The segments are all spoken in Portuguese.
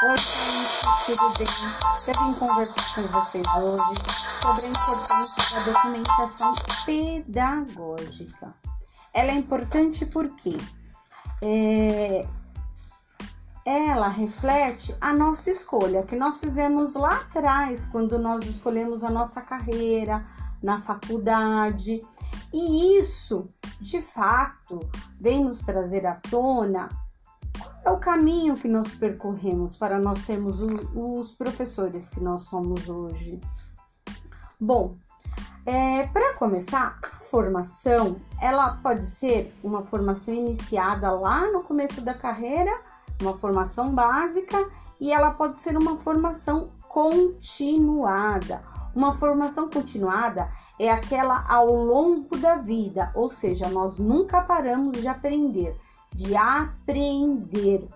Oi, gente, tudo bem? Eu vim conversar com vocês hoje sobre a importância da documentação pedagógica. Ela é importante porque é, ela reflete a nossa escolha que nós fizemos lá atrás, quando nós escolhemos a nossa carreira na faculdade. E isso, de fato, vem nos trazer à tona é o caminho que nós percorremos para nós sermos os professores que nós somos hoje. Bom, é, para começar, formação ela pode ser uma formação iniciada lá no começo da carreira, uma formação básica, e ela pode ser uma formação continuada. Uma formação continuada é aquela ao longo da vida, ou seja, nós nunca paramos de aprender de aprender,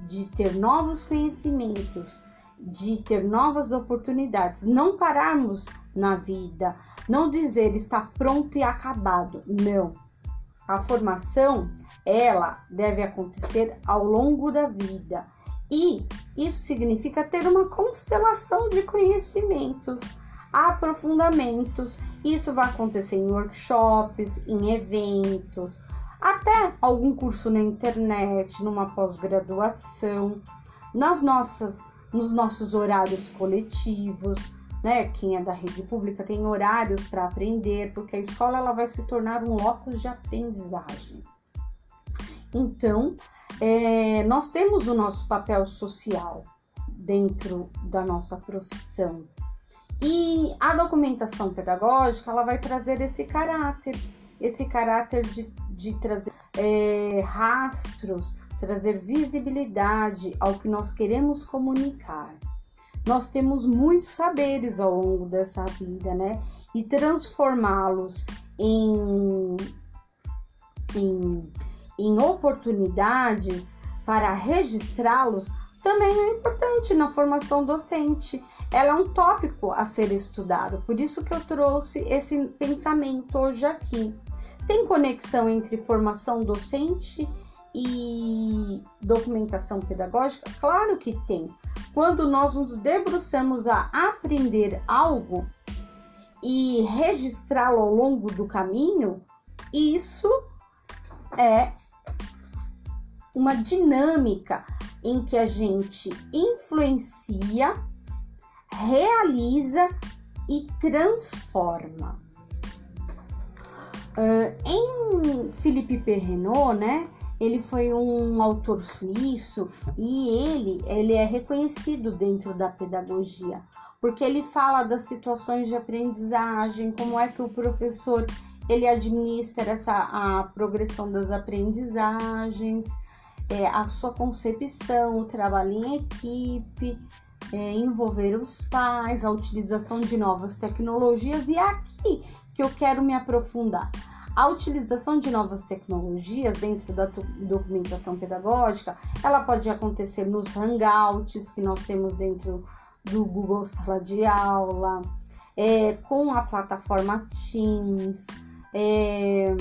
de ter novos conhecimentos, de ter novas oportunidades, não pararmos na vida, não dizer está pronto e acabado. Não. A formação, ela deve acontecer ao longo da vida. E isso significa ter uma constelação de conhecimentos, aprofundamentos. Isso vai acontecer em workshops, em eventos, até algum curso na internet, numa pós-graduação, nas nossas, nos nossos horários coletivos, né? Quem é da rede pública tem horários para aprender, porque a escola ela vai se tornar um locus de aprendizagem. Então, é, nós temos o nosso papel social dentro da nossa profissão. E a documentação pedagógica ela vai trazer esse caráter, esse caráter de de trazer é, rastros, trazer visibilidade ao que nós queremos comunicar. Nós temos muitos saberes ao longo dessa vida, né? E transformá-los em, em, em oportunidades para registrá-los também é importante na formação docente. Ela é um tópico a ser estudado, por isso que eu trouxe esse pensamento hoje aqui. Tem conexão entre formação docente e documentação pedagógica? Claro que tem. Quando nós nos debruçamos a aprender algo e registrá-lo ao longo do caminho, isso é uma dinâmica em que a gente influencia, realiza e transforma. Uh, em Philippe Perrenot, né? Ele foi um autor suíço e ele, ele é reconhecido dentro da pedagogia, porque ele fala das situações de aprendizagem, como é que o professor ele administra essa a progressão das aprendizagens, é, a sua concepção, o trabalho em equipe, é, envolver os pais, a utilização de novas tecnologias e é aqui que eu quero me aprofundar. A utilização de novas tecnologias dentro da documentação pedagógica, ela pode acontecer nos hangouts que nós temos dentro do Google Sala de Aula, é, com a plataforma Teams, é,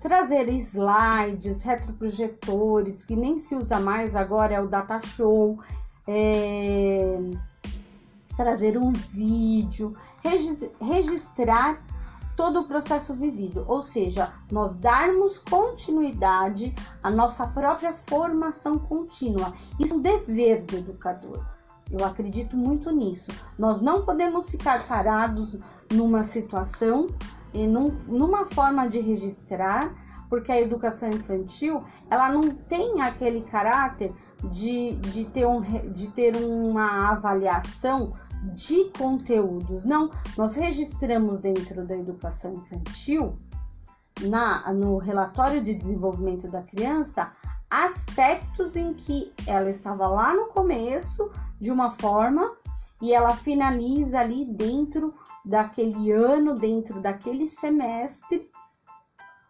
trazer slides, retroprojetores, que nem se usa mais agora, é o Data Show, é, trazer um vídeo, registrar todo o processo vivido, ou seja, nós darmos continuidade à nossa própria formação contínua. Isso é um dever do educador. Eu acredito muito nisso. Nós não podemos ficar parados numa situação e num, numa forma de registrar, porque a educação infantil ela não tem aquele caráter de, de, ter, um, de ter uma avaliação de conteúdos. Não, nós registramos dentro da educação infantil, na, no relatório de desenvolvimento da criança, aspectos em que ela estava lá no começo de uma forma e ela finaliza ali dentro daquele ano, dentro daquele semestre,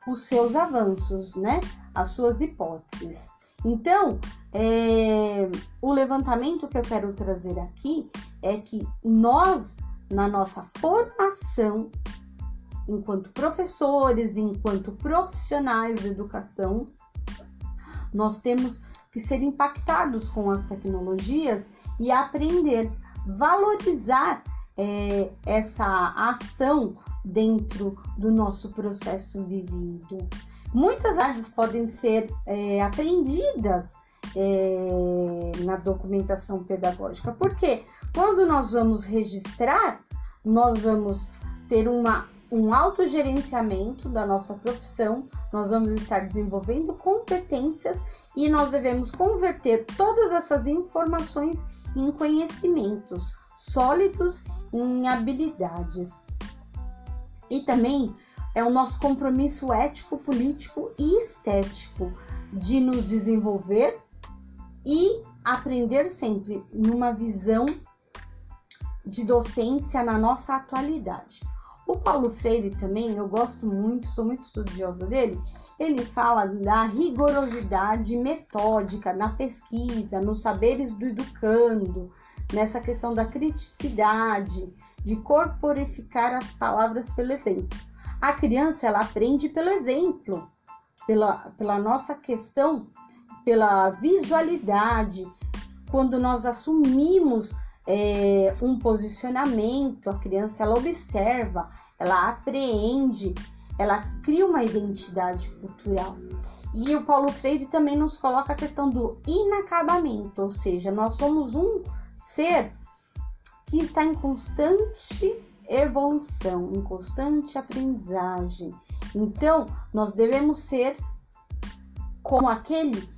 os seus avanços, né? As suas hipóteses. Então, é, o levantamento que eu quero trazer aqui é que nós, na nossa formação, enquanto professores, enquanto profissionais de educação, nós temos que ser impactados com as tecnologias e aprender, valorizar é, essa ação dentro do nosso processo vivido. Muitas vezes podem ser é, aprendidas é, na documentação pedagógica, porque quando nós vamos registrar, nós vamos ter uma, um autogerenciamento da nossa profissão, nós vamos estar desenvolvendo competências e nós devemos converter todas essas informações em conhecimentos sólidos em habilidades. E também é o nosso compromisso ético, político e estético de nos desenvolver e aprender sempre numa visão de docência na nossa atualidade. O Paulo Freire também, eu gosto muito, sou muito estudiosa dele, ele fala da rigorosidade metódica na pesquisa, nos saberes do educando, nessa questão da criticidade, de corporificar as palavras pelo exemplo. A criança ela aprende pelo exemplo, pela, pela nossa questão, pela visualidade. Quando nós assumimos é, um posicionamento, a criança ela observa, ela apreende, ela cria uma identidade cultural. E o Paulo Freire também nos coloca a questão do inacabamento, ou seja, nós somos um ser que está em constante evolução, em constante aprendizagem. Então, nós devemos ser como aquele,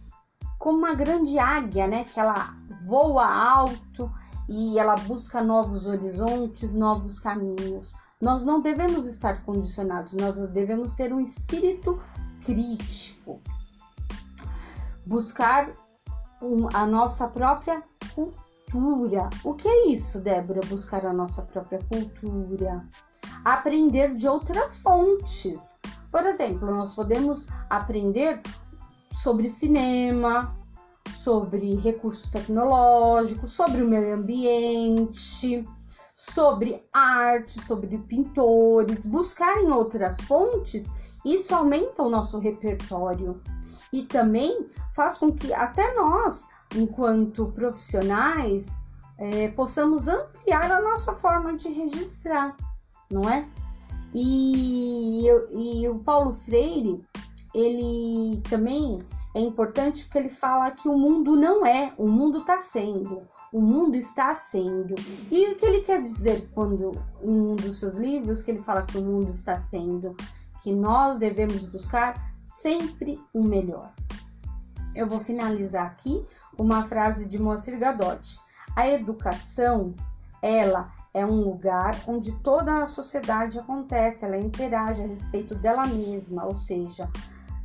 como uma grande águia, né? Que ela voa alto e ela busca novos horizontes, novos caminhos. Nós não devemos estar condicionados, nós devemos ter um espírito crítico. Buscar um, a nossa própria cultura. O que é isso, Débora? Buscar a nossa própria cultura. Aprender de outras fontes. Por exemplo, nós podemos aprender sobre cinema, sobre recursos tecnológicos, sobre o meio ambiente, sobre arte, sobre pintores. Buscar em outras fontes, isso aumenta o nosso repertório e também faz com que até nós enquanto profissionais, é, possamos ampliar a nossa forma de registrar, não é? E, e o Paulo Freire, ele também é importante porque ele fala que o mundo não é, o mundo está sendo, o mundo está sendo. E o que ele quer dizer quando, em um dos seus livros, que ele fala que o mundo está sendo? Que nós devemos buscar sempre o melhor. Eu vou finalizar aqui uma frase de Moacir Gadotti. A educação, ela é um lugar onde toda a sociedade acontece, ela interage a respeito dela mesma, ou seja,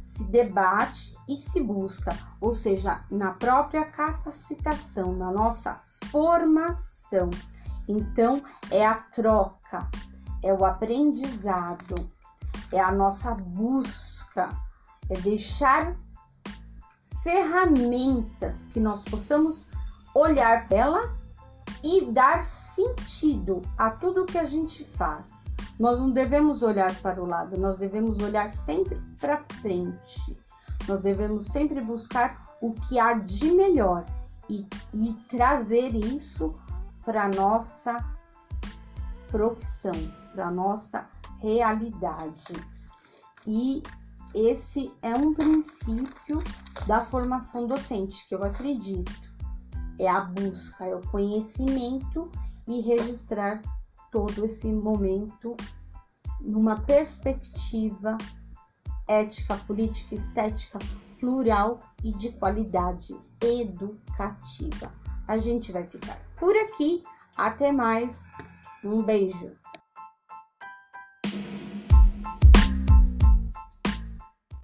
se debate e se busca, ou seja, na própria capacitação, na nossa formação. Então, é a troca, é o aprendizado, é a nossa busca, é deixar ferramentas que nós possamos olhar ela e dar sentido a tudo que a gente faz. Nós não devemos olhar para o lado, nós devemos olhar sempre para frente. Nós devemos sempre buscar o que há de melhor e, e trazer isso para nossa profissão, para nossa realidade. E esse é um princípio da formação docente que eu acredito. É a busca, é o conhecimento e registrar todo esse momento numa perspectiva ética, política, estética, plural e de qualidade educativa. A gente vai ficar por aqui. Até mais. Um beijo.